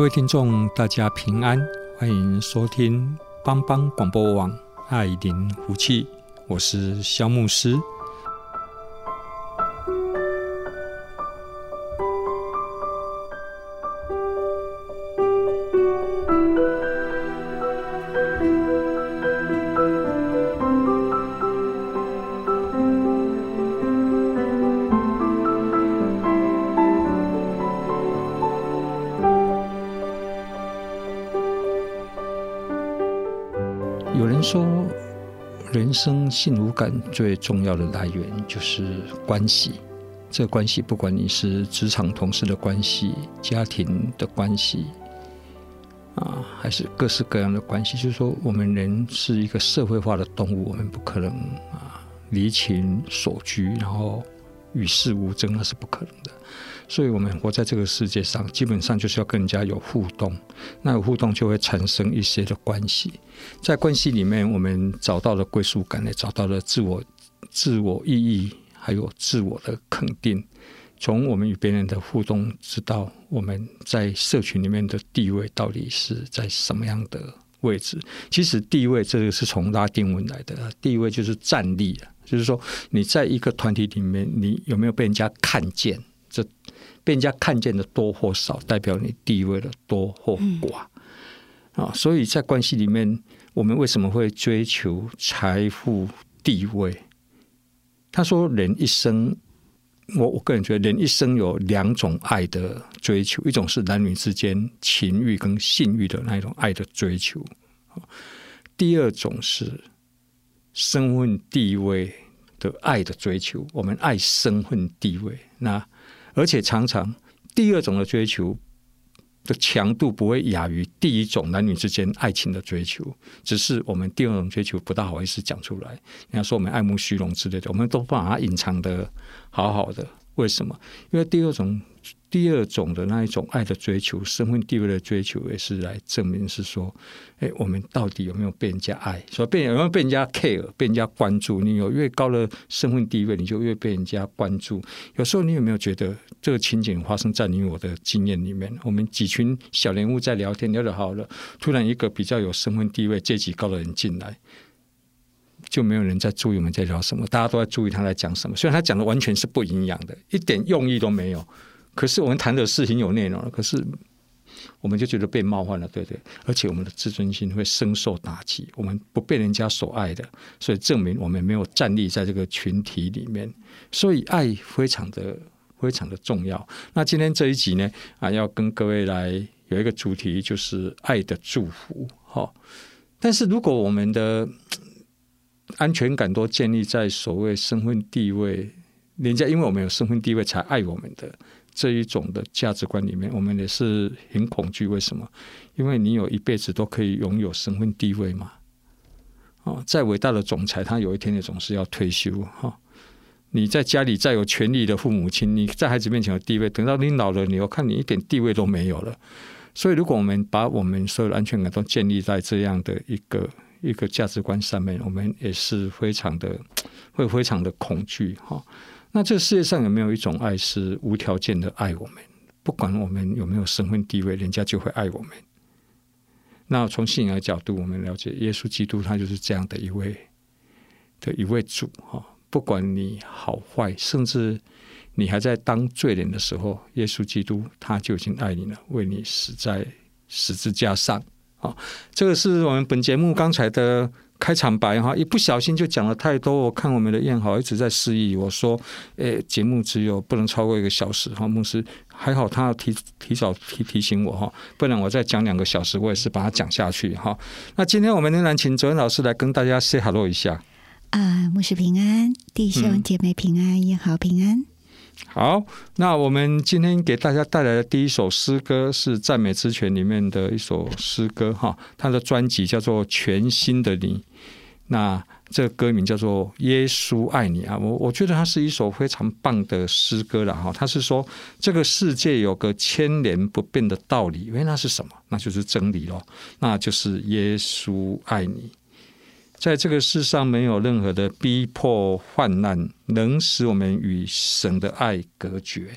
各位听众，大家平安，欢迎收听帮帮广播网爱灵福气，我是肖牧师。幸福感最重要的来源就是关系。这个关系，不管你是职场同事的关系、家庭的关系，啊，还是各式各样的关系，就是说，我们人是一个社会化的动物，我们不可能啊离群所居，然后与世无争，那是不可能的。所以，我们活在这个世界上，基本上就是要跟人家有互动。那有互动，就会产生一些的关系。在关系里面，我们找到了归属感，也找到了自我、自我意义，还有自我的肯定。从我们与别人的互动，知道我们在社群里面的地位到底是在什么样的位置。其实，地位这个是从拉丁文来的，地位就是站立，就是说你在一个团体里面，你有没有被人家看见？这被人家看见的多或少，代表你地位的多或寡啊、嗯！所以在关系里面，我们为什么会追求财富、地位？他说，人一生，我我个人觉得，人一生有两种爱的追求，一种是男女之间情欲跟性欲的那一种爱的追求，第二种是身份地位的爱的追求。我们爱身份地位，那。而且常常，第二种的追求的强度不会亚于第一种男女之间爱情的追求，只是我们第二种追求不大好意思讲出来。人家说我们爱慕虚荣之类的，我们都把它隐藏的好好的。为什么？因为第二种。第二种的那一种爱的追求，身份地位的追求，也是来证明是说，哎，我们到底有没有被人家爱？说被有没有被人家 care，被人家关注？你有越高的身份地位，你就越被人家关注。有时候你有没有觉得这个情景发生在你我的经验里面？我们几群小人物在聊天，聊得好了，突然一个比较有身份地位、阶级高的人进来，就没有人在注意我们在聊什么，大家都在注意他在讲什么。虽然他讲的完全是不营养的，一点用意都没有。可是我们谈的事情有内容了，可是我们就觉得被冒犯了，对对，而且我们的自尊心会深受打击，我们不被人家所爱的，所以证明我们没有站立在这个群体里面，所以爱非常的非常的重要。那今天这一集呢，啊，要跟各位来有一个主题，就是爱的祝福，哈。但是如果我们的安全感都建立在所谓身份地位，人家因为我们有身份地位才爱我们的。这一种的价值观里面，我们也是很恐惧。为什么？因为你有一辈子都可以拥有身份地位嘛。哦，再伟大的总裁，他有一天也总是要退休哈。你在家里再有权力的父母亲，你在孩子面前有地位，等到你老了，你我看你一点地位都没有了。所以，如果我们把我们所有的安全感都建立在这样的一个一个价值观上面，我们也是非常的会非常的恐惧哈。那这个世界上有没有一种爱是无条件的爱我们？不管我们有没有身份地位，人家就会爱我们。那从信仰的角度，我们了解耶稣基督，他就是这样的一位的一位主哈。不管你好坏，甚至你还在当罪人的时候，耶稣基督他就已经爱你了，为你死在十字架上啊。这个是我们本节目刚才的开场白哈，一不小心就讲了太多。我看我们的燕豪一直在示意我说：“诶，节目只有不能超过一个小时哈。”牧师还好，他要提提早提提醒我哈，不然我再讲两个小时，我也是把它讲下去哈。那今天我们仍然请哲恩老师来跟大家 say hello 一下。啊，牧师平安，弟兄姐妹平安，彦豪平安。好，那我们今天给大家带来的第一首诗歌是《赞美之泉》里面的一首诗歌哈，它的专辑叫做《全新的你》。那这歌名叫做《耶稣爱你》啊，我我觉得它是一首非常棒的诗歌了哈。它是说这个世界有个千年不变的道理，因为那是什么？那就是真理喽，那就是耶稣爱你。在这个世上，没有任何的逼迫患难能使我们与神的爱隔绝。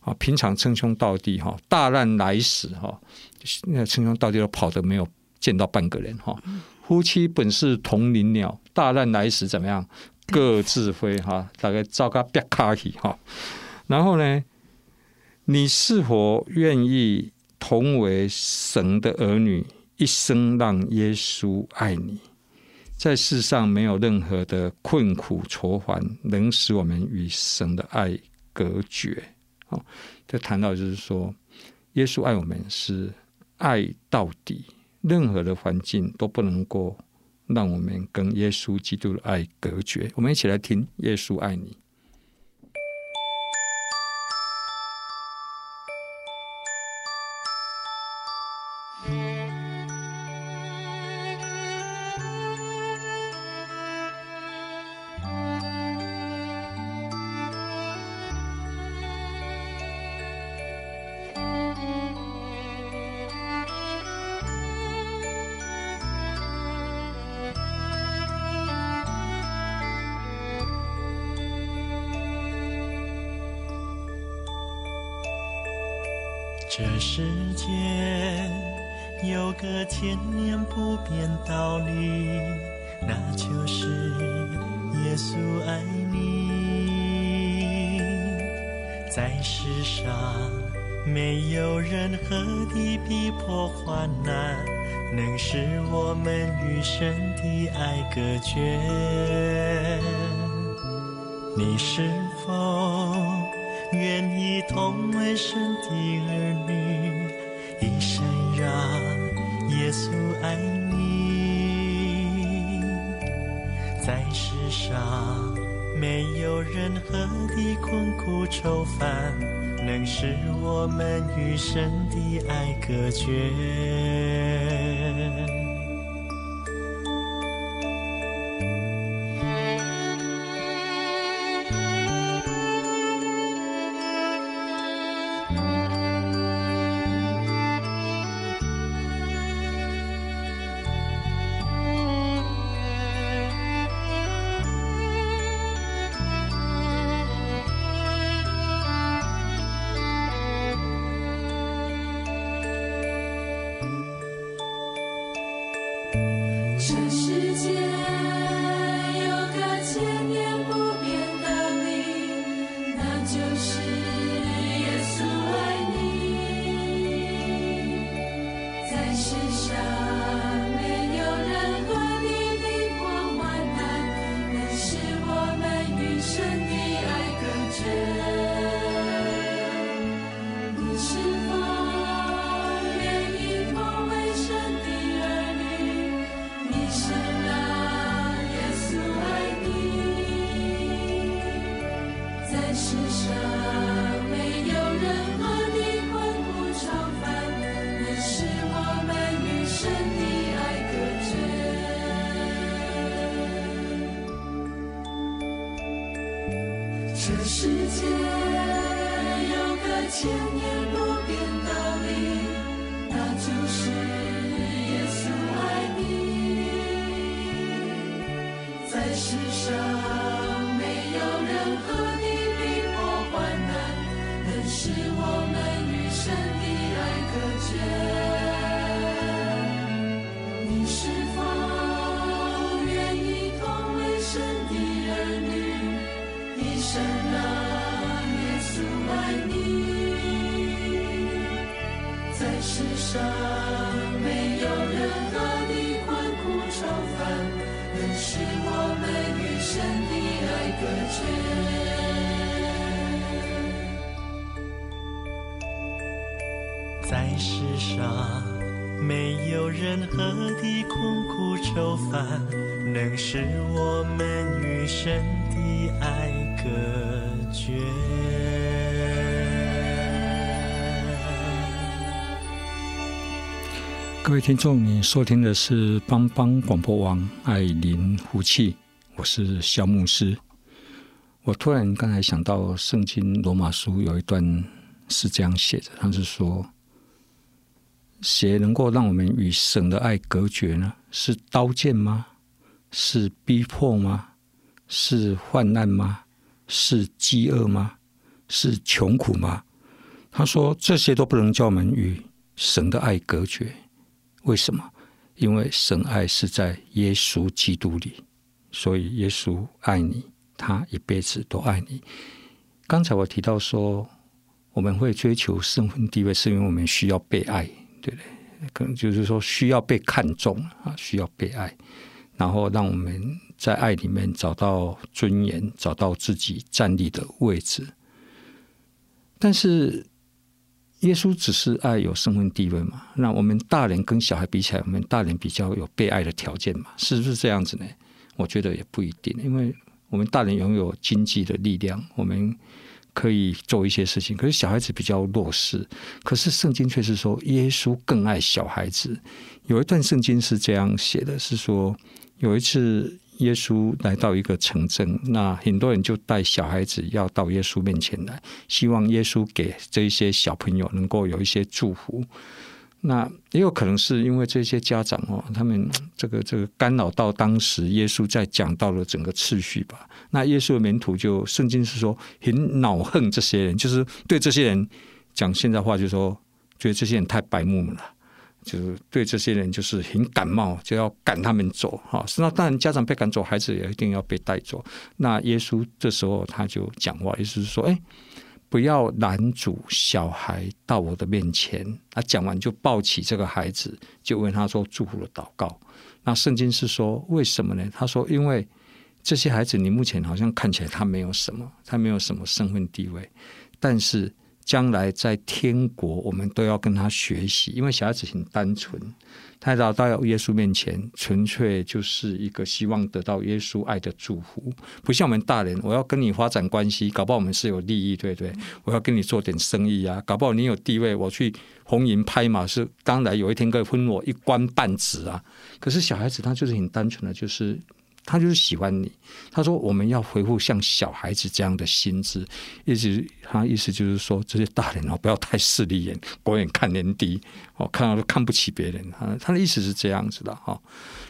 啊，平常称兄道弟哈，大难来时哈，那称兄道弟都跑得没有见到半个人哈。夫妻本是同林鸟，大难来时怎么样？各自飞哈，大概照个别卡去哈。然后呢，你是否愿意同为神的儿女，一生让耶稣爱你？在世上没有任何的困苦愁烦能使我们与神的爱隔绝。好，这谈到就是说，耶稣爱我们是爱到底，任何的环境都不能够让我们跟耶稣基督的爱隔绝。我们一起来听《耶稣爱你》。这世间有个千年不变道理，那就是耶稣爱你。在世上没有任何的逼迫患难，能使我们与神的爱隔绝。你是否？愿意同为神的儿在世上没有任何的困苦愁烦，能使我们与神的爱隔绝。在世上没有任何的困苦愁烦，能使我们与神的爱隔绝。在世上没有任何的困苦愁烦，能使我们与神的爱隔绝。各位听众，你收听的是邦邦广播网爱邻福气，我是肖牧师。我突然刚才想到，圣经罗马书有一段是这样写的，他是说。谁能够让我们与神的爱隔绝呢？是刀剑吗？是逼迫吗？是患难吗？是饥饿吗？是穷苦吗？他说这些都不能叫我们与神的爱隔绝。为什么？因为神爱是在耶稣基督里，所以耶稣爱你，他一辈子都爱你。刚才我提到说，我们会追求身份地位，是因为我们需要被爱。对不对，可能就是说需要被看重啊，需要被爱，然后让我们在爱里面找到尊严，找到自己站立的位置。但是耶稣只是爱有身份地位嘛？那我们大人跟小孩比起来，我们大人比较有被爱的条件嘛？是不是这样子呢？我觉得也不一定，因为我们大人拥有经济的力量，我们。可以做一些事情，可是小孩子比较弱势。可是圣经却是说，耶稣更爱小孩子。有一段圣经是这样写的，是说有一次耶稣来到一个城镇，那很多人就带小孩子要到耶稣面前来，希望耶稣给这些小朋友能够有一些祝福。那也有可能是因为这些家长哦，他们这个这个干扰到当时耶稣在讲到了整个次序吧。那耶稣的门徒就圣经是说很恼恨这些人，就是对这些人讲现在话，就是说觉得这些人太白目了，就是对这些人就是很感冒，就要赶他们走哈。那当然家长被赶走，孩子也一定要被带走。那耶稣这时候他就讲话，意思是说，哎。不要拦阻小孩到我的面前。他讲完就抱起这个孩子，就为他说祝福的祷告。那圣经是说，为什么呢？他说，因为这些孩子，你目前好像看起来他没有什么，他没有什么身份地位，但是。将来在天国，我们都要跟他学习，因为小孩子很单纯，他来到耶稣面前，纯粹就是一个希望得到耶稣爱的祝福，不像我们大人，我要跟你发展关系，搞不好我们是有利益，对不对？我要跟你做点生意啊，搞不好你有地位，我去红银拍马是，当然有一天可以分我一官半职啊。可是小孩子他就是很单纯的，就是。他就是喜欢你。他说：“我们要回复像小孩子这样的心智。”意思，他意思就是说，这些大人哦，不要太势利眼，狗眼看人低，哦，看到都看不起别人。他他的意思是这样子的哈。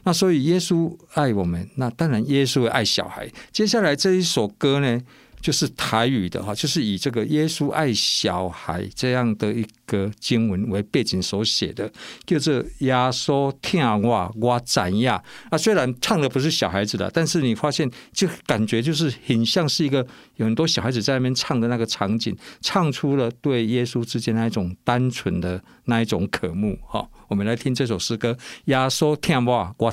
那所以耶稣爱我们，那当然耶稣会爱小孩。接下来这一首歌呢？就是台语的哈，就是以这个耶稣爱小孩这样的一个经文为背景所写的，叫做耶稣听我我知影啊。虽然唱的不是小孩子的，但是你发现就感觉就是很像是一个有很多小孩子在那边唱的那个场景，唱出了对耶稣之间那一种单纯的那一种渴慕哈。我们来听这首诗歌，耶稣听我我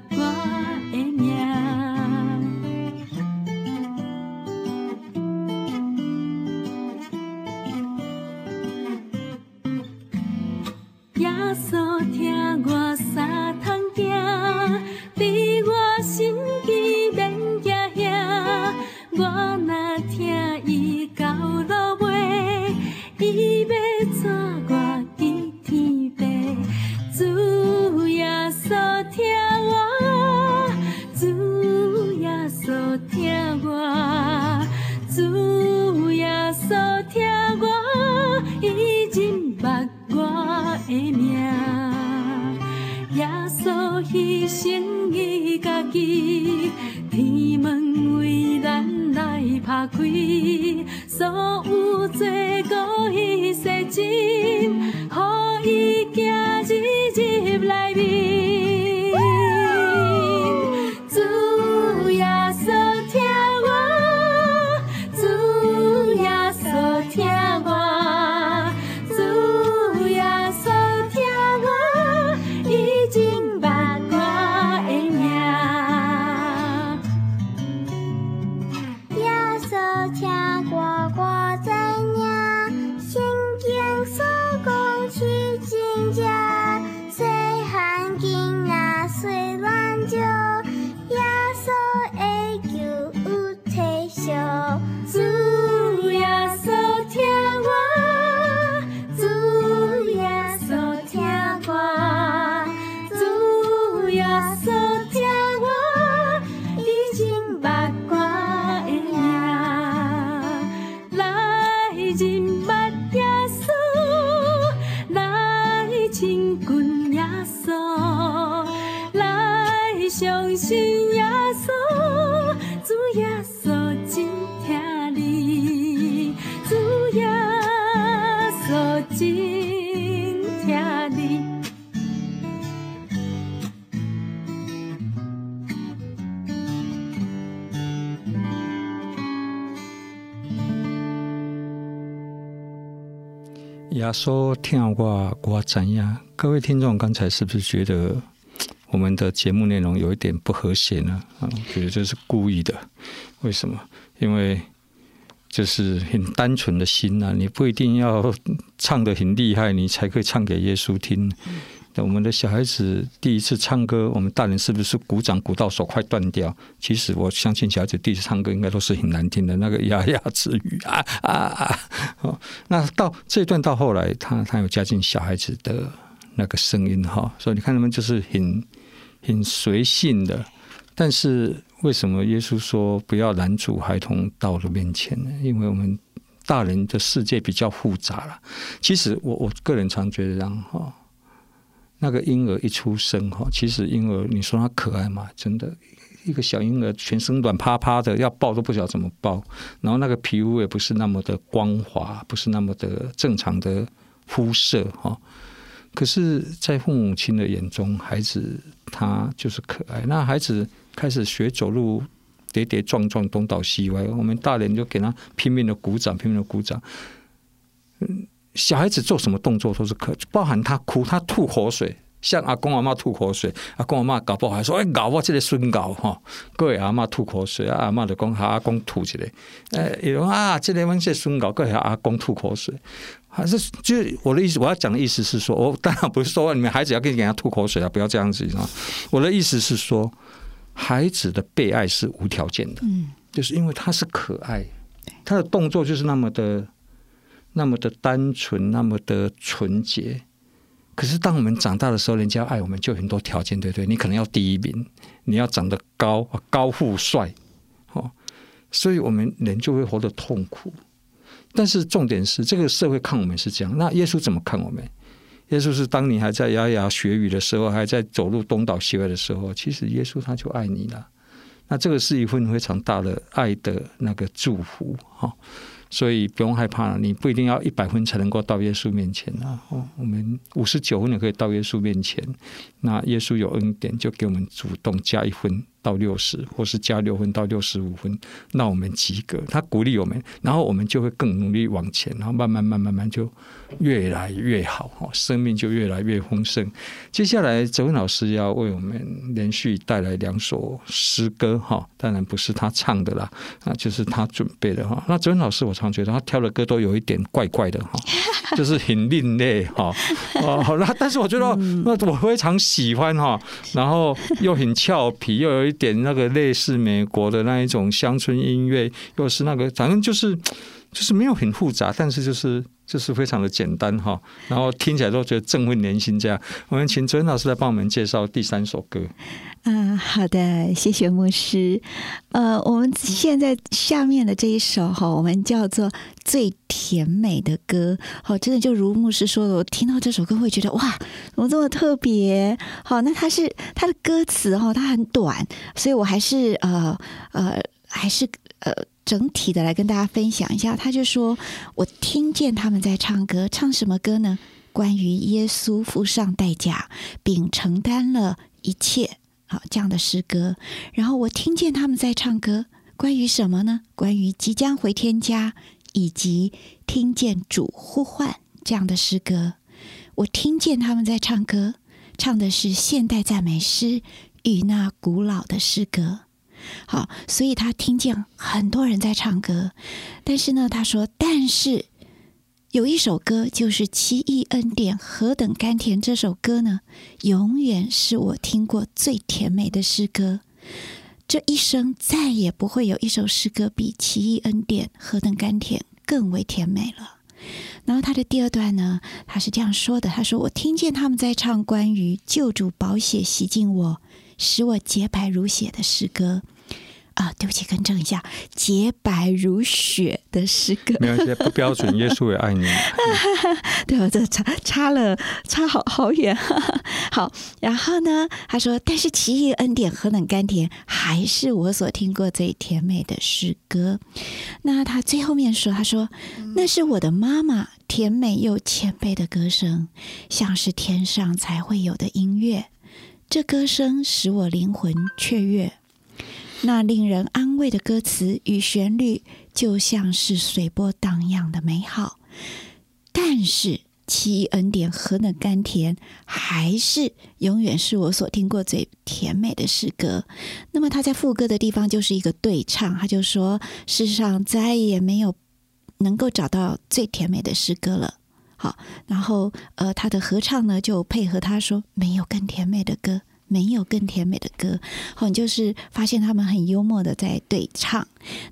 be 耶稣听我，我怎样。各位听众，刚才是不是觉得我们的节目内容有一点不和谐呢？啊，我觉得这是故意的。为什么？因为就是很单纯的心啊，你不一定要唱的很厉害，你才可以唱给耶稣听。我们的小孩子第一次唱歌，我们大人是不是鼓掌鼓到手快断掉？其实我相信小孩子第一次唱歌应该都是很难听的，那个牙牙之语啊啊啊！哦，那到这一段到后来，他他有加进小孩子的那个声音哈，所以你看他们就是很很随性的。但是为什么耶稣说不要拦阻孩童到了面前呢？因为我们大人的世界比较复杂了。其实我我个人常觉得这样哈。那个婴儿一出生哈，其实婴儿你说他可爱吗？真的，一个小婴儿全身软趴趴的，要抱都不晓得怎么抱。然后那个皮肤也不是那么的光滑，不是那么的正常的肤色哈。可是，在父母亲的眼中，孩子他就是可爱。那孩子开始学走路，跌跌撞撞，东倒西歪，我们大人就给他拼命的鼓掌，拼命的鼓掌。嗯。小孩子做什么动作都是可，包含他哭，他吐口水，像阿公阿妈吐口水，阿公阿妈搞不好还说：“哎，搞我这个孙搞哈。”各位阿妈吐口水，阿妈就讲：“阿公吐起来。”哎，有人啊，这个问这孙搞，各位阿公吐口水，还是就我的意思，我要讲的意思是说，我当然不是说你们孩子要给你给他吐口水啊，不要这样子啊。我的意思是说，孩子的被爱是无条件的，嗯，就是因为他是可爱，他的动作就是那么的。那么的单纯，那么的纯洁。可是当我们长大的时候，人家爱我们就很多条件，对不对？你可能要第一名，你要长得高、高富帅，哦，所以我们人就会活得痛苦。但是重点是，这个社会看我们是这样，那耶稣怎么看我们？耶稣是当你还在牙牙学语的时候，还在走路东倒西歪的时候，其实耶稣他就爱你了。那这个是一份非常大的爱的那个祝福，哈。所以不用害怕了，你不一定要一百分才能够到耶稣面前啊！哦，我们五十九分也可以到耶稣面前。那耶稣有恩典，就给我们主动加一分。到六十，或是加六分到六十五分，那我们及格。他鼓励我们，然后我们就会更努力往前，然后慢慢、慢、慢慢就越来越好，哈，生命就越来越丰盛。接下来，泽文老师要为我们连续带来两首诗歌，哈，当然不是他唱的啦，那，就是他准备的哈。那泽文老师，我常觉得他挑的歌都有一点怪怪的，哈，就是很另类，哈，哦，好了，但是我觉得那我非常喜欢，哈，然后又很俏皮，又有一。点那个类似美国的那一种乡村音乐，又是那个，反正就是就是没有很复杂，但是就是就是非常的简单哈，然后听起来都觉得振奋人心。这样，我们请哲文老师来帮我们介绍第三首歌。嗯，好的，谢谢牧师。呃，我们现在下面的这一首哈，我们叫做最甜美的歌。好，真的就如牧师说的，我听到这首歌会觉得哇，怎么这么特别？好，那它是它的歌词哈，它很短，所以我还是呃呃还是呃整体的来跟大家分享一下。他就说：“我听见他们在唱歌，唱什么歌呢？关于耶稣付上代价并承担了一切，好这样的诗歌。然后我听见他们在唱歌，关于什么呢？关于即将回天家，以及听见主呼唤这样的诗歌。我听见他们在唱歌，唱的是现代赞美诗与那古老的诗歌。”好，所以他听见很多人在唱歌，但是呢，他说，但是有一首歌，就是《奇异恩典何等甘甜》这首歌呢，永远是我听过最甜美的诗歌。这一生再也不会有一首诗歌比《奇异恩典何等甘甜》更为甜美了。然后他的第二段呢，他是这样说的：“他说，我听见他们在唱关于救主宝血洗净我。”使我洁白如雪的诗歌啊，对不起，更正一下，洁白如雪的诗歌，没有一些不标准。耶稣也爱你，对，我这差差了，差好好远。好，然后呢，他说，但是奇异恩典何等甘甜，还是我所听过最甜美的诗歌。那他最后面说，他说，那是我的妈妈甜美又谦卑的歌声，像是天上才会有的音乐。这歌声使我灵魂雀跃，那令人安慰的歌词与旋律，就像是随波荡漾的美好。但是奇异恩典何等甘甜，还是永远是我所听过最甜美的诗歌。那么他在副歌的地方就是一个对唱，他就说：世上再也没有能够找到最甜美的诗歌了。好，然后呃，他的合唱呢就配合他说，没有更甜美的歌，没有更甜美的歌。好，你就是发现他们很幽默的在对唱。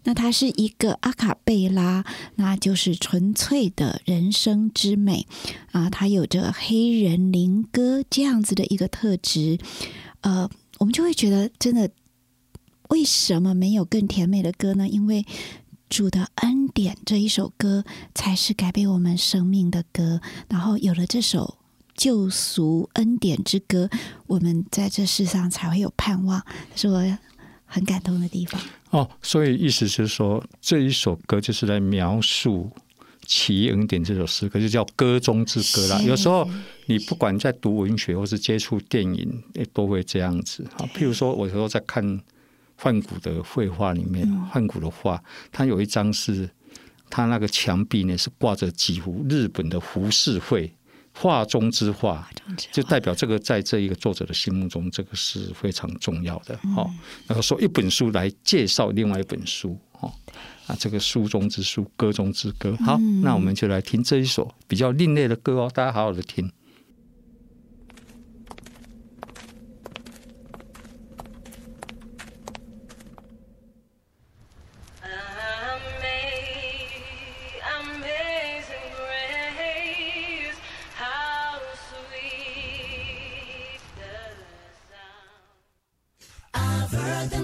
那他是一个阿卡贝拉，那就是纯粹的人声之美啊，他有着黑人灵歌这样子的一个特质。呃，我们就会觉得，真的，为什么没有更甜美的歌呢？因为主的恩典这一首歌才是改变我们生命的歌，然后有了这首救赎恩典之歌，我们在这世上才会有盼望，是我很感动的地方。哦，所以意思是说，这一首歌就是来描述奇异恩典这首诗歌，就叫歌中之歌啦。有时候你不管在读文学或是接触电影，也都会这样子。好，譬如说，我有时候在看。梵谷的绘画里面，梵谷的画，他有一张是，他那个墙壁呢是挂着几幅日本的浮世绘，画中之画，就代表这个在这一个作者的心目中，这个是非常重要的。哈，然后说一本书来介绍另外一本书，哦，啊，这个书中之书，歌中之歌。好，那我们就来听这一首比较另类的歌哦，大家好好的听。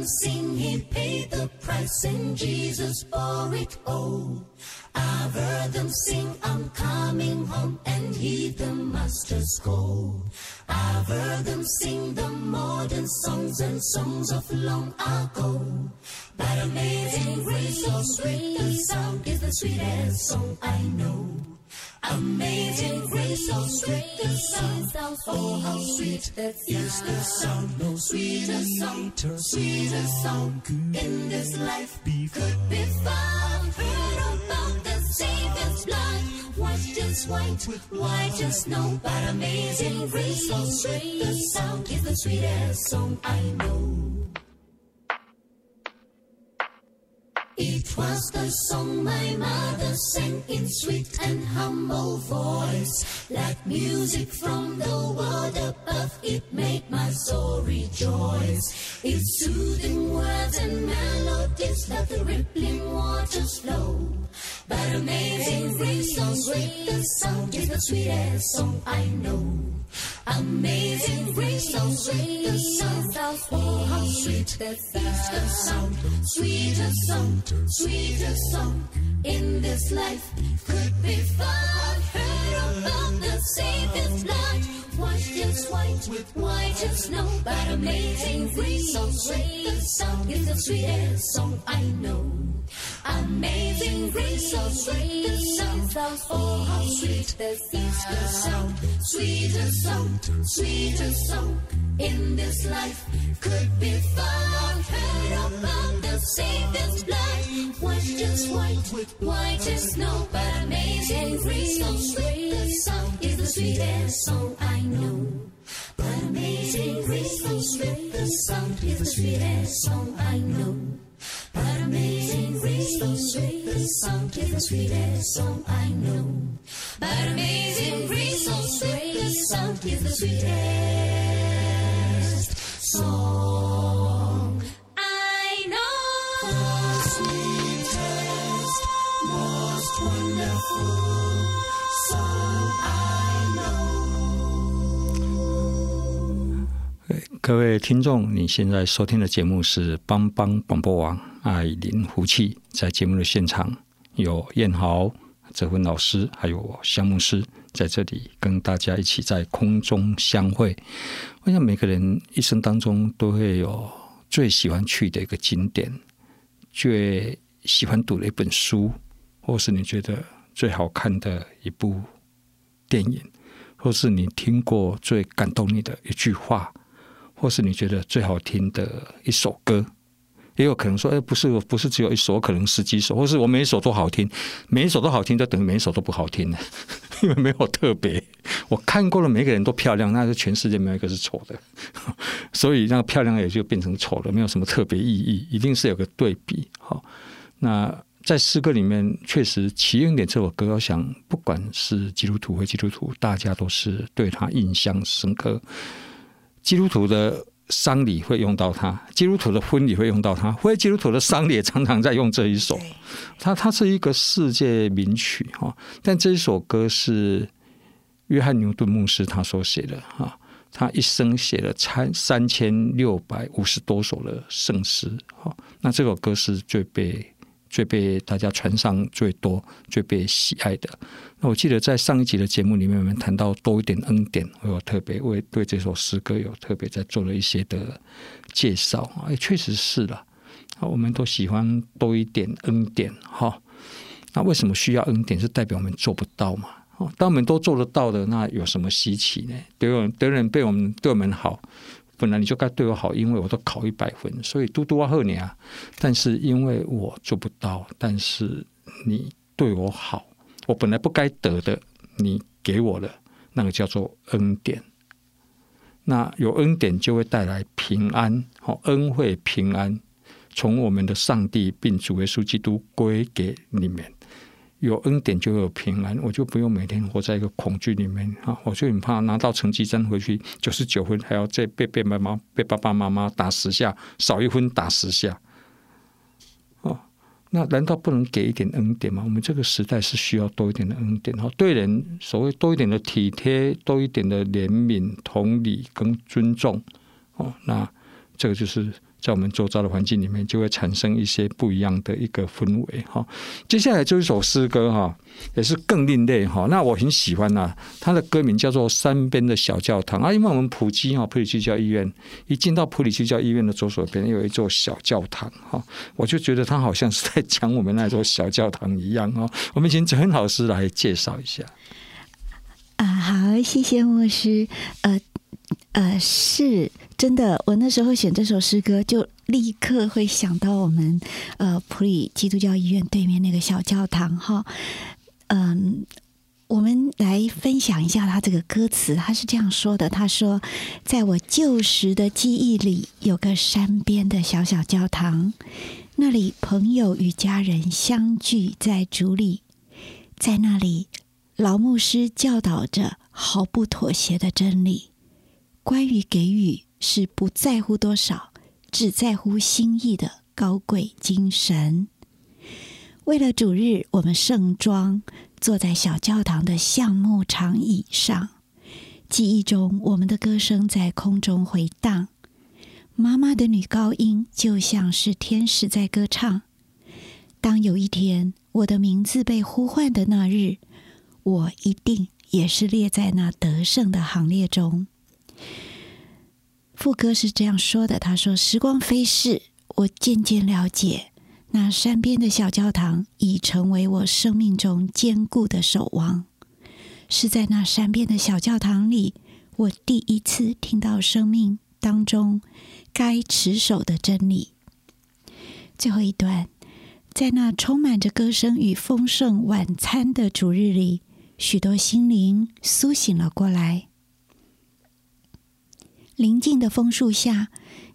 sing, he paid the price in Jesus for it all. I've heard them sing, I'm coming home, and he the master's call. I've heard them sing the modern songs and songs of long ago. But amazing grace, so sweet the sound is the sweetest song I know. Amazing grace, how sweet the sound. Oh, how sweet is the sound. No sweeter sound, sweeter sound in this life could be found. Heard about the Savior's blood, white as white, white just snow. But amazing grace, how sweet the sound is the sweetest song I know. It was the song my mother sang in sweet and humble voice. Like music from the world above, it made my soul rejoice. Its soothing words and melodies let the rippling waters flow. But amazing grace, so sweet the sound is the sweetest song I know. Amazing grace, so sweet the sound. Oh, how sweet that is the sound. Sweetest song, sweetest song in this life could be found. Heard about the Savior's blood, in white with white just know that amazing grace, so sweet the sound is the sweetest song I know. Amazing grace, so sweet the sound, oh how sweet the is the sound, sweetest song, sweetest song in this life could be found. Heard about the Savior's blood, washed as white, white as snow, but amazing grace, so sweet the sound is the sweetest song I know. But amazing grace, so sweet the sound is the sweetest song I know. But amazing grace, so sweet the sound is the sweetest song I know. But amazing grace, so sweet the sound is the sweetest 各位听众，你现在收听的节目是帮帮广播网艾林福气。在节目的现场有燕豪、哲文老师，还有我项目师。在这里跟大家一起在空中相会。我想每个人一生当中都会有最喜欢去的一个景点，最喜欢读的一本书，或是你觉得最好看的一部电影，或是你听过最感动你的一句话。或是你觉得最好听的一首歌，也有可能说，哎，不是，不是只有一首，可能十几首，或是我每一首都好听，每一首都好听，就等于每一首都不好听呢？因为没有特别。我看过了，每个人都漂亮，那就全世界没有一个是丑的，所以那个漂亮也就变成丑了，没有什么特别意义，一定是有个对比。好，那在诗歌里面，确实《奇恩典》这首歌，我想不管是基督徒或基督徒，大家都是对他印象深刻。基督徒的丧礼会用到它，基督徒的婚礼会用到它，非基督徒的丧礼也常常在用这一首。它它是一个世界名曲哈，但这一首歌是约翰牛顿牧师他所写的哈，他一生写了三三千六百五十多首的圣诗哈，那这首歌是最被。最被大家传唱最多、最被喜爱的。那我记得在上一集的节目里面，我们谈到多一点恩典，我有特别为对这首诗歌有特别在做了一些的介绍。哎，确实是了。我们都喜欢多一点恩典，哈。那为什么需要恩典？是代表我们做不到嘛？哦，当我们都做得到的，那有什么稀奇呢？别人别人被我们对我们好。本来你就该对我好，因为我都考一百分，所以嘟嘟啊贺你啊。但是因为我做不到，但是你对我好，我本来不该得的，你给我了，那个叫做恩典。那有恩典就会带来平安，好，恩惠平安，从我们的上帝并主耶稣基督归给你们。有恩典就有平安，我就不用每天活在一个恐惧里面啊！我就很怕拿到成绩单回去九十九分，还要再被被妈妈被爸爸妈妈打十下，少一分打十下。哦，那难道不能给一点恩典吗？我们这个时代是需要多一点的恩典哈，对人所谓多一点的体贴，多一点的怜悯、同理跟尊重哦，那这个就是。在我们周遭的环境里面，就会产生一些不一样的一个氛围哈。接下来就一首诗歌哈，也是更另类哈。那我很喜欢呐，它的歌名叫做《山边的小教堂》啊。因为我们普吉哈，普里基教医院一进到普里基教医院的左手边有一座小教堂哈，我就觉得它好像是在讲我们那座小教堂一样哈。我们请陈老师来介绍一下。啊，好，谢谢牧师。呃呃，是。真的，我那时候选这首诗歌，就立刻会想到我们呃普里基督教医院对面那个小教堂哈。嗯，我们来分享一下他这个歌词，他是这样说的：他说，在我旧时的记忆里，有个山边的小小教堂，那里朋友与家人相聚在主里，在那里老牧师教导着毫不妥协的真理，关于给予。是不在乎多少，只在乎心意的高贵精神。为了主日，我们盛装坐在小教堂的橡木长椅上。记忆中，我们的歌声在空中回荡，妈妈的女高音就像是天使在歌唱。当有一天我的名字被呼唤的那日，我一定也是列在那得胜的行列中。副歌是这样说的：“他说，时光飞逝，我渐渐了解，那山边的小教堂已成为我生命中坚固的守望。是在那山边的小教堂里，我第一次听到生命当中该持守的真理。”最后一段，在那充满着歌声与丰盛晚餐的主日里，许多心灵苏醒了过来。临近的枫树下，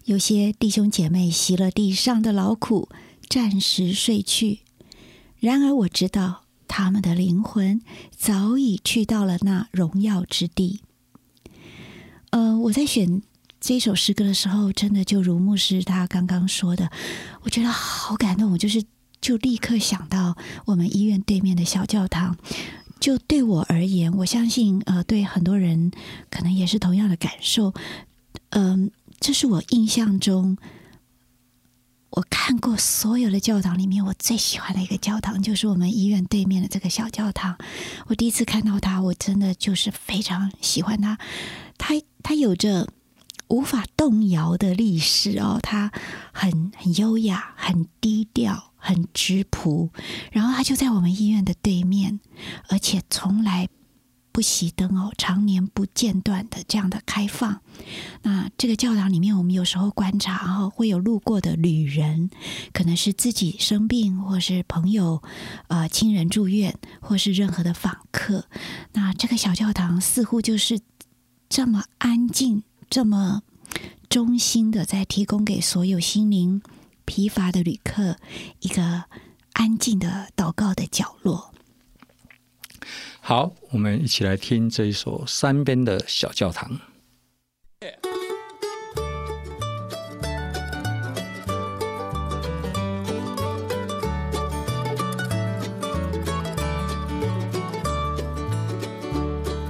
有些弟兄姐妹息了地上的劳苦，暂时睡去。然而我知道，他们的灵魂早已去到了那荣耀之地。呃，我在选这首诗歌的时候，真的就如牧师他刚刚说的，我觉得好感动。我就是就立刻想到我们医院对面的小教堂。就对我而言，我相信呃，对很多人可能也是同样的感受。嗯，这是我印象中我看过所有的教堂里面，我最喜欢的一个教堂，就是我们医院对面的这个小教堂。我第一次看到它，我真的就是非常喜欢它。它它有着无法动摇的历史哦，它很很优雅，很低调，很质朴。然后它就在我们医院的对面，而且从来。不熄灯哦，常年不间断的这样的开放。那这个教堂里面，我们有时候观察，然后会有路过的旅人，可能是自己生病，或是朋友、呃亲人住院，或是任何的访客。那这个小教堂似乎就是这么安静，这么衷心的在提供给所有心灵疲乏的旅客一个安静的祷告的角落。好，我们一起来听这一首《山边的小教堂》。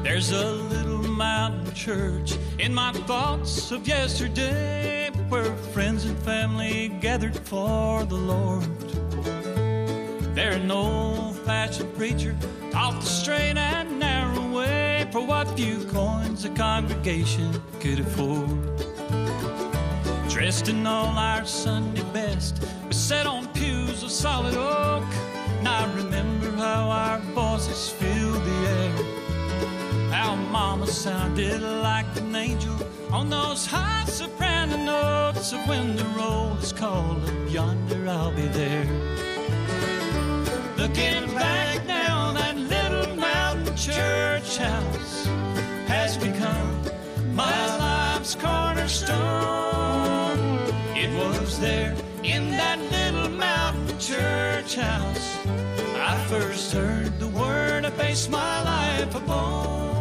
There's a little mountain church in my thoughts of yesterday, where friends and family gathered for the Lord. There are no old-fashioned preacher off the straight and narrow way for what few coins the congregation could afford. Dressed in all our Sunday best, we sat on pews of solid oak. And I remember how our voices filled the air. Our mama sounded like an angel on those high soprano notes of when the roll is called up yonder, I'll be there. Looking back now, church house has become my life's cornerstone. It was there in that little mountain church house I first heard the word I based my life upon.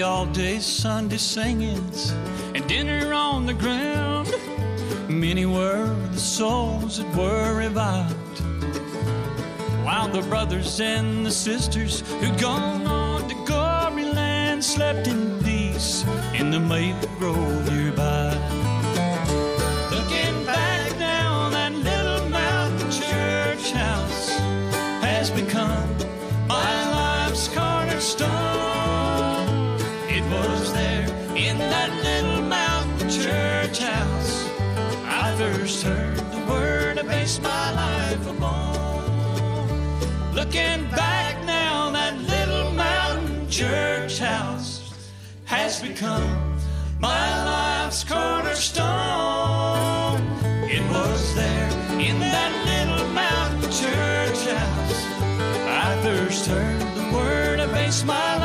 At all-day Sunday singings and dinner on the ground, many were the souls that were revived. While the brothers and the sisters who'd gone on to glory land slept in peace in the maple grove nearby. Looking back now, that little mountain church house has become my life's cornerstone. It was there in that little mountain church house I first heard the word I based my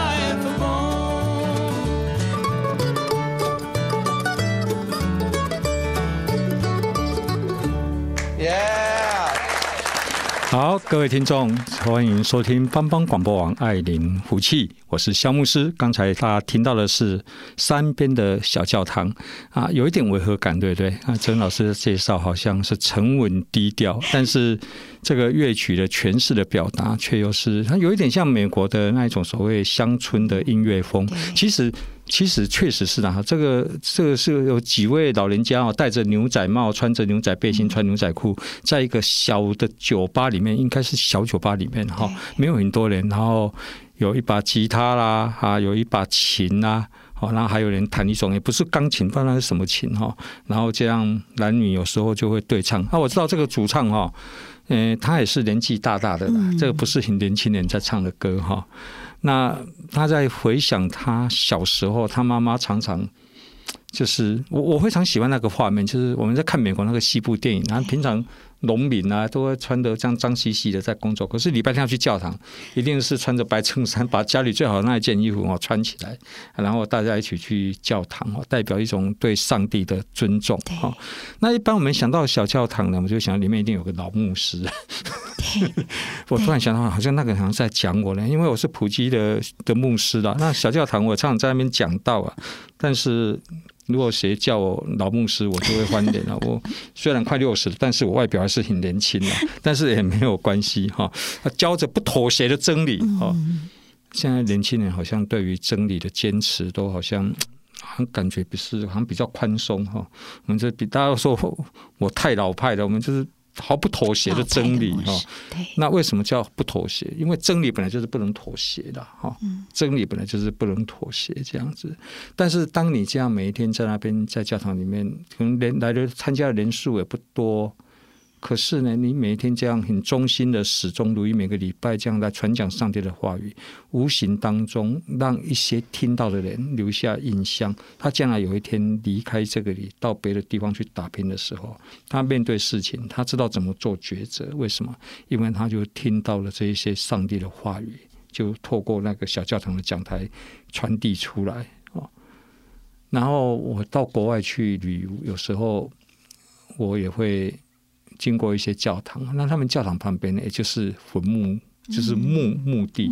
好，各位听众，欢迎收听帮帮广播网爱琳福气，我是肖牧师。刚才大家听到的是山边的小教堂啊，有一点违和感，对不对？啊，陈老师的介绍好像是沉稳低调，但是这个乐曲的诠释的表达，却又是它有一点像美国的那一种所谓乡村的音乐风。其实。其实确实是啊，这个这个是有几位老人家哦，戴着牛仔帽，穿着牛仔背心，穿牛仔裤，在一个小的酒吧里面，应该是小酒吧里面哈，没有很多人，然后有一把吉他啦，啊，有一把琴啦，好，然后还有人弹一种也不是钢琴，不知道那是什么琴哈，然后这样男女有时候就会对唱。啊，我知道这个主唱哈，嗯，他也是年纪大大的啦，这个不是很年轻人在唱的歌哈。那他在回想他小时候，他妈妈常常就是我，我非常喜欢那个画面，就是我们在看美国那个西部电影，然后平常。农民啊，都会穿得脏脏兮兮的在工作。可是礼拜天要去教堂，一定是穿着白衬衫，把家里最好的那一件衣服哦穿起来，然后大家一起去教堂哦，代表一种对上帝的尊重哈。那一般我们想到小教堂呢，我们就想里面一定有个老牧师。我突然想到，好像那个好像在讲我呢，因为我是普基的的牧师啦。那小教堂我常常在那边讲道啊，但是。如果谁叫我老牧师，我就会翻脸了。我虽然快六十了，但是我外表还是很年轻的，但是也没有关系哈。教着不妥协的真理哈。现在年轻人好像对于真理的坚持都好像，好像感觉不是，好像比较宽松哈。我们这比大家说我，我太老派了，我们就是。毫不妥协的真理哈，那为什么叫不妥协？因为真理本来就是不能妥协的哈，真理本来就是不能妥协这样子。但是当你这样每一天在那边在教堂里面，可能连来的参加的人数也不多。可是呢，你每天这样很忠心的始终如一，每个礼拜这样来传讲上帝的话语，无形当中让一些听到的人留下印象。他将来有一天离开这个里，到别的地方去打拼的时候，他面对事情，他知道怎么做抉择。为什么？因为他就听到了这一些上帝的话语，就透过那个小教堂的讲台传递出来。哦，然后我到国外去旅游，有时候我也会。经过一些教堂，那他们教堂旁边呢，也就是坟墓，就是墓墓地。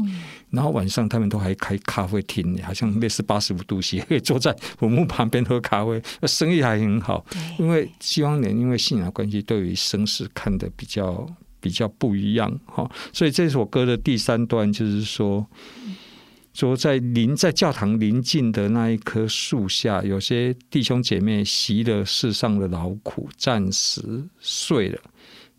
然后晚上他们都还开咖啡厅，好像类似八十五度 C，可以坐在坟墓旁边喝咖啡，生意还很好。因为西方人因为信仰关系，对于生死看得比较比较不一样哈。所以这首歌的第三段就是说。说在临在教堂临近的那一棵树下，有些弟兄姐妹习了世上的劳苦，暂时睡了。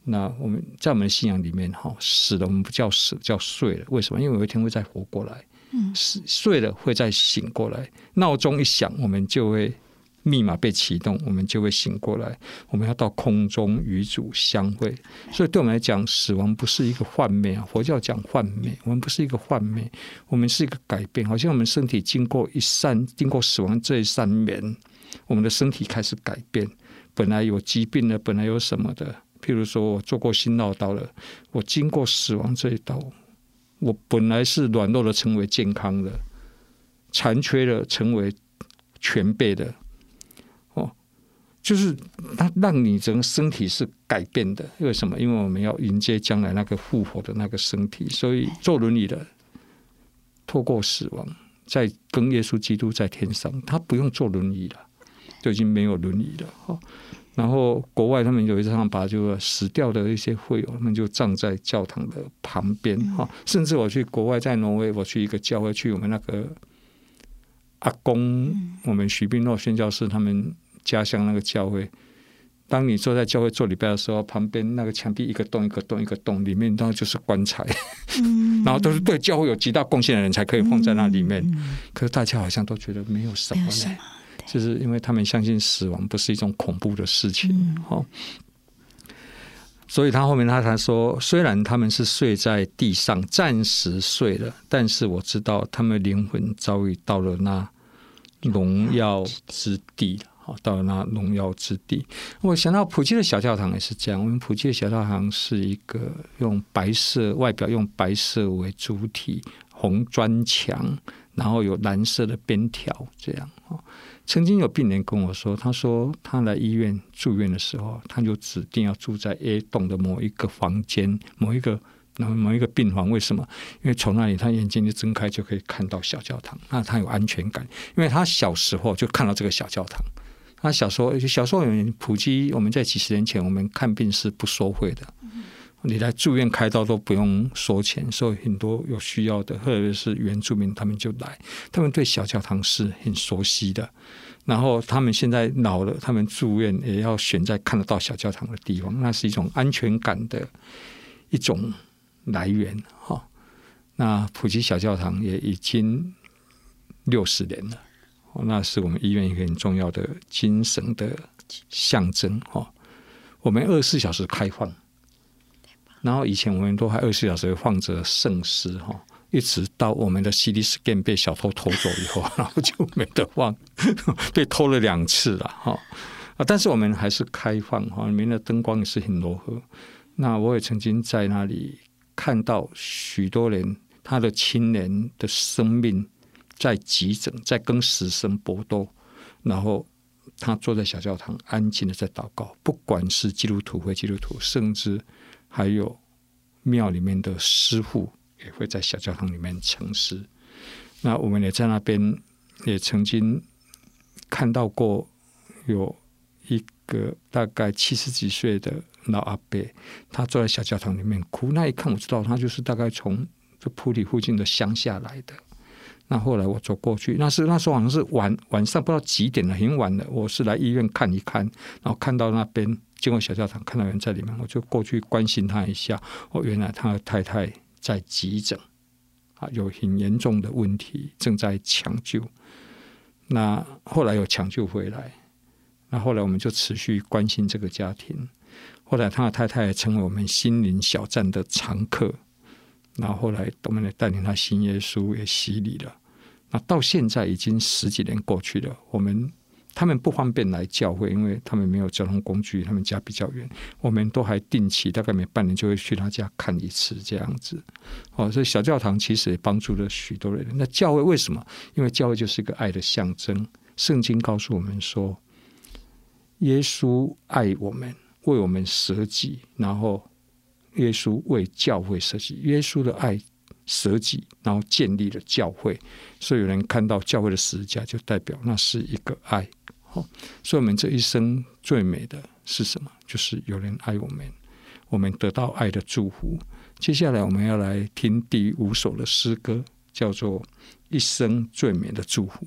那我们在我们的信仰里面，哈，死了我们不叫死，叫睡了。为什么？因为有一天会再活过来。嗯，睡了会再醒过来。闹钟一响，我们就会。密码被启动，我们就会醒过来。我们要到空中与主相会，所以对我们来讲，死亡不是一个幻灭啊！佛教讲幻灭，我们不是一个幻灭，我们是一个改变。好像我们身体经过一扇，经过死亡这一扇门，我们的身体开始改变。本来有疾病的，本来有什么的，譬如说我做过心绕道了，我经过死亡这一道，我本来是软弱的，成为健康的；残缺的，成为全备的。就是它让你整个身体是改变的，为什么？因为我们要迎接将来那个复活的那个身体，所以坐轮椅的，透过死亡，在跟耶稣基督在天上，他不用坐轮椅了，就已经没有轮椅了。哈，然后国外他们有一场把就死掉的一些会友，他们就葬在教堂的旁边。哈，甚至我去国外，在挪威，我去一个教会，去我们那个阿公，我们徐斌诺宣教士他们。家乡那个教会，当你坐在教会做礼拜的时候，旁边那个墙壁一个洞一个洞一个洞，里面当然就是棺材，嗯、然后都是对教会有极大贡献的人才可以放在那里面。嗯、可是大家好像都觉得没有什么呢，就是因为他们相信死亡不是一种恐怖的事情。嗯、所以他后面他才说，虽然他们是睡在地上，暂时睡了，但是我知道他们灵魂早已到了那荣耀之地了。好，到了那荣耀之地，我想到普吉的小教堂也是这样。我们普吉的小教堂是一个用白色外表，用白色为主体，红砖墙，然后有蓝色的边条，这样曾经有病人跟我说，他说他来医院住院的时候，他就指定要住在 A 栋的某一个房间，某一个某一个病房。为什么？因为从那里他眼睛一睁开就可以看到小教堂，那他有安全感。因为他小时候就看到这个小教堂。他小时候小时候有普及，我们在几十年前我们看病是不收费的。你来住院开刀都不用收钱，所以很多有需要的，特别是原住民，他们就来。他们对小教堂是很熟悉的。然后他们现在老了，他们住院也要选在看得到小教堂的地方，那是一种安全感的一种来源。哈，那普及小教堂也已经六十年了，那是我们医院一个很重要的精神的象征。哦，我们二十四小时开放。然后以前我们都还二十四小时放着圣诗哈，一直到我们的 CD scan 被小偷偷走以后，然后就没得放，被偷了两次了哈啊！但是我们还是开放哈，里面的灯光也是很柔和。那我也曾经在那里看到许多人，他的亲人的生命在急诊，在跟死神搏斗，然后他坐在小教堂安静的在祷告，不管是基督徒或基督徒，甚至。还有庙里面的师傅也会在小教堂里面沉思。那我们也在那边也曾经看到过有一个大概七十几岁的老阿伯，他坐在小教堂里面哭。那一看我知道他就是大概从这埔里附近的乡下来的。那后来我走过去，那是那时候好像是晚晚上不知道几点了，很晚了。我是来医院看一看，然后看到那边。经过小教堂，看到人在里面，我就过去关心他一下。哦，原来他的太太在急诊，啊，有很严重的问题，正在抢救。那后来有抢救回来，那后来我们就持续关心这个家庭。后来他的太太成为我们心灵小站的常客。那后后来我们也带领他信耶稣，也洗礼了。那到现在已经十几年过去了，我们。他们不方便来教会，因为他们没有交通工具，他们家比较远。我们都还定期，大概每半年就会去他家看一次这样子。哦，所以小教堂其实也帮助了许多人。那教会为什么？因为教会就是一个爱的象征。圣经告诉我们说，耶稣爱我们，为我们舍己，然后耶稣为教会设计。耶稣的爱舍己，然后建立了教会。所以有人看到教会的十字架，就代表那是一个爱。好所以，我们这一生最美的是什么？就是有人爱我们，我们得到爱的祝福。接下来，我们要来听第五首的诗歌，叫做《一生最美的祝福》。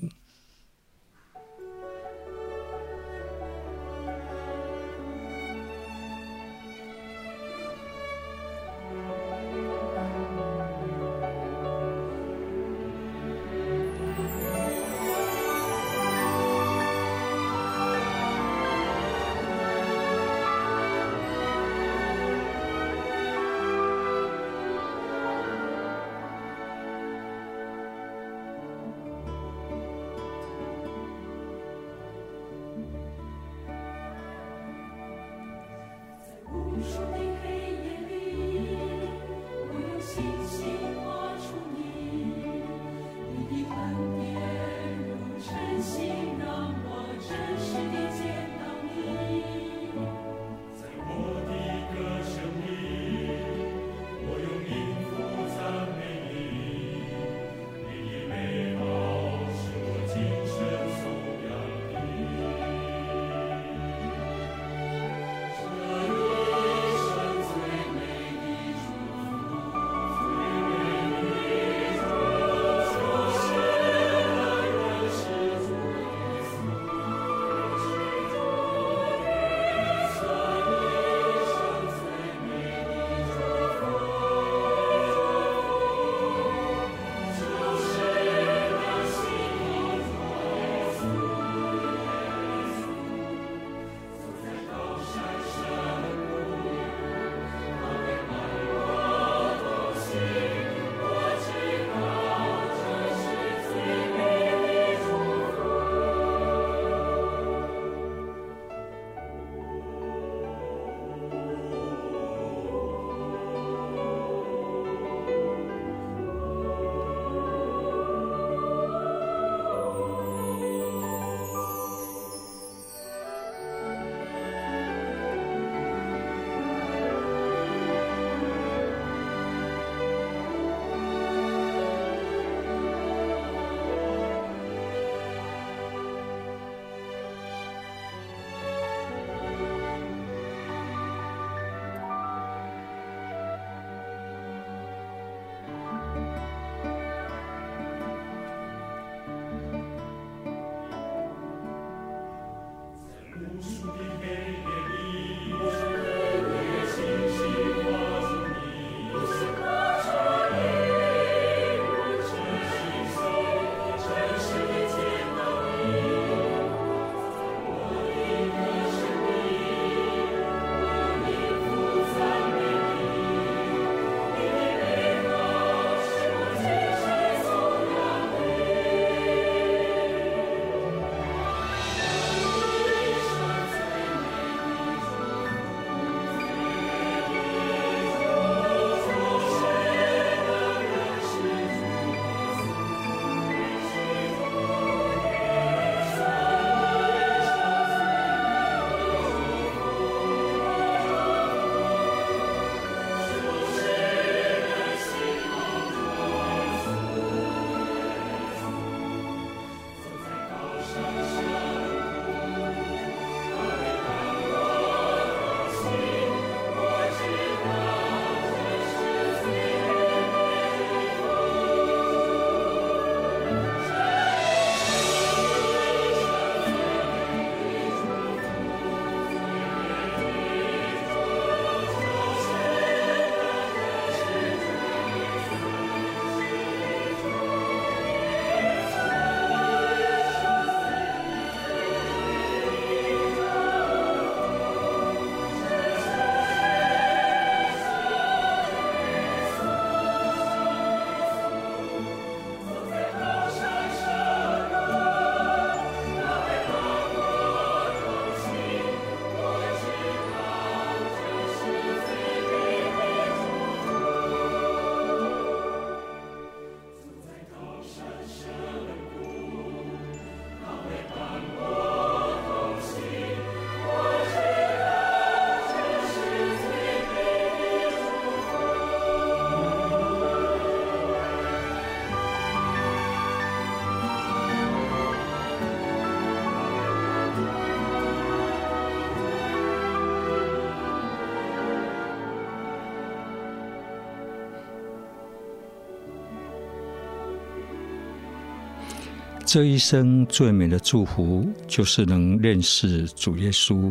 这一生最美的祝福，就是能认识主耶稣。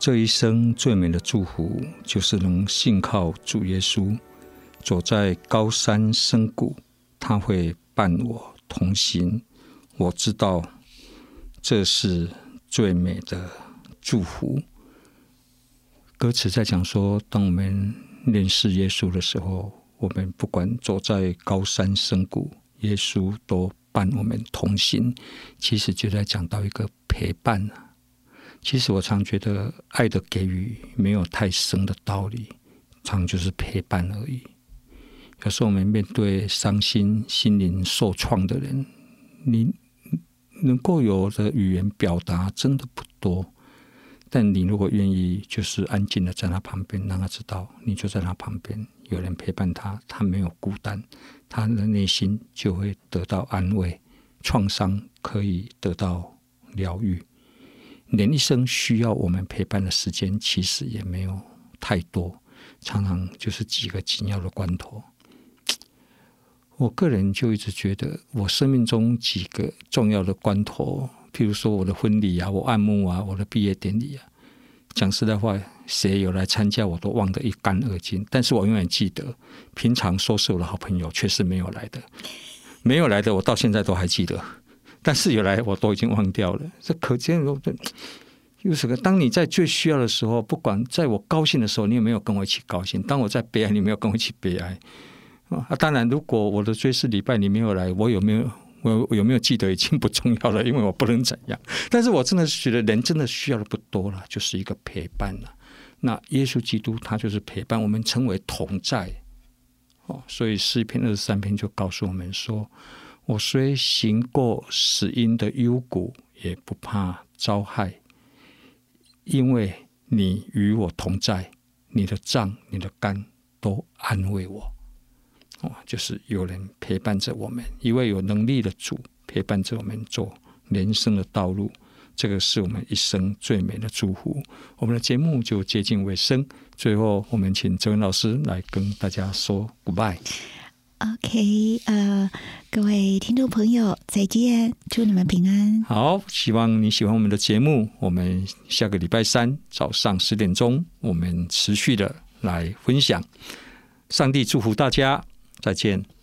这一生最美的祝福，就是能信靠主耶稣。走在高山深谷，他会伴我同行。我知道，这是最美的祝福。歌词在讲说，当我们认识耶稣的时候，我们不管走在高山深谷，耶稣都伴我们同行，其实就在讲到一个陪伴。其实我常觉得，爱的给予没有太深的道理，常就是陪伴而已。有时候我们面对伤心、心灵受创的人，你能够有的语言表达真的不多，但你如果愿意，就是安静的在他旁边，让他知道你就在他旁边，有人陪伴他，他没有孤单。他的内心就会得到安慰，创伤可以得到疗愈。人一生需要我们陪伴的时间，其实也没有太多，常常就是几个紧要的关头。我个人就一直觉得，我生命中几个重要的关头，譬如说我的婚礼啊，我按摩啊，我的毕业典礼啊，讲实在话。谁有来参加，我都忘得一干二净。但是我永远记得，平常说是我的好朋友，却是没有来的。没有来的，我到现在都还记得。但是有来，我都已经忘掉了。这可见，又是个。当你在最需要的时候，不管在我高兴的时候，你有没有跟我一起高兴？当我在悲哀，你没有跟我一起悲哀？啊，当然，如果我的追思礼拜你没有来，我有没有？我有没有记得已经不重要了，因为我不能怎样。但是我真的是觉得，人真的需要的不多了，就是一个陪伴了。那耶稣基督他就是陪伴我们，称为同在。哦，所以诗篇二十三篇就告诉我们说：“我虽行过死荫的幽谷，也不怕遭害，因为你与我同在，你的杖、你的竿都安慰我。”哦，就是有人陪伴着我们，一位有能力的主陪伴着我们走人生的道路。这个是我们一生最美的祝福。我们的节目就接近尾声，最后我们请周文老师来跟大家说 goodbye。OK，呃，各位听众朋友，再见，祝你们平安。好，希望你喜欢我们的节目。我们下个礼拜三早上十点钟，我们持续的来分享。上帝祝福大家，再见。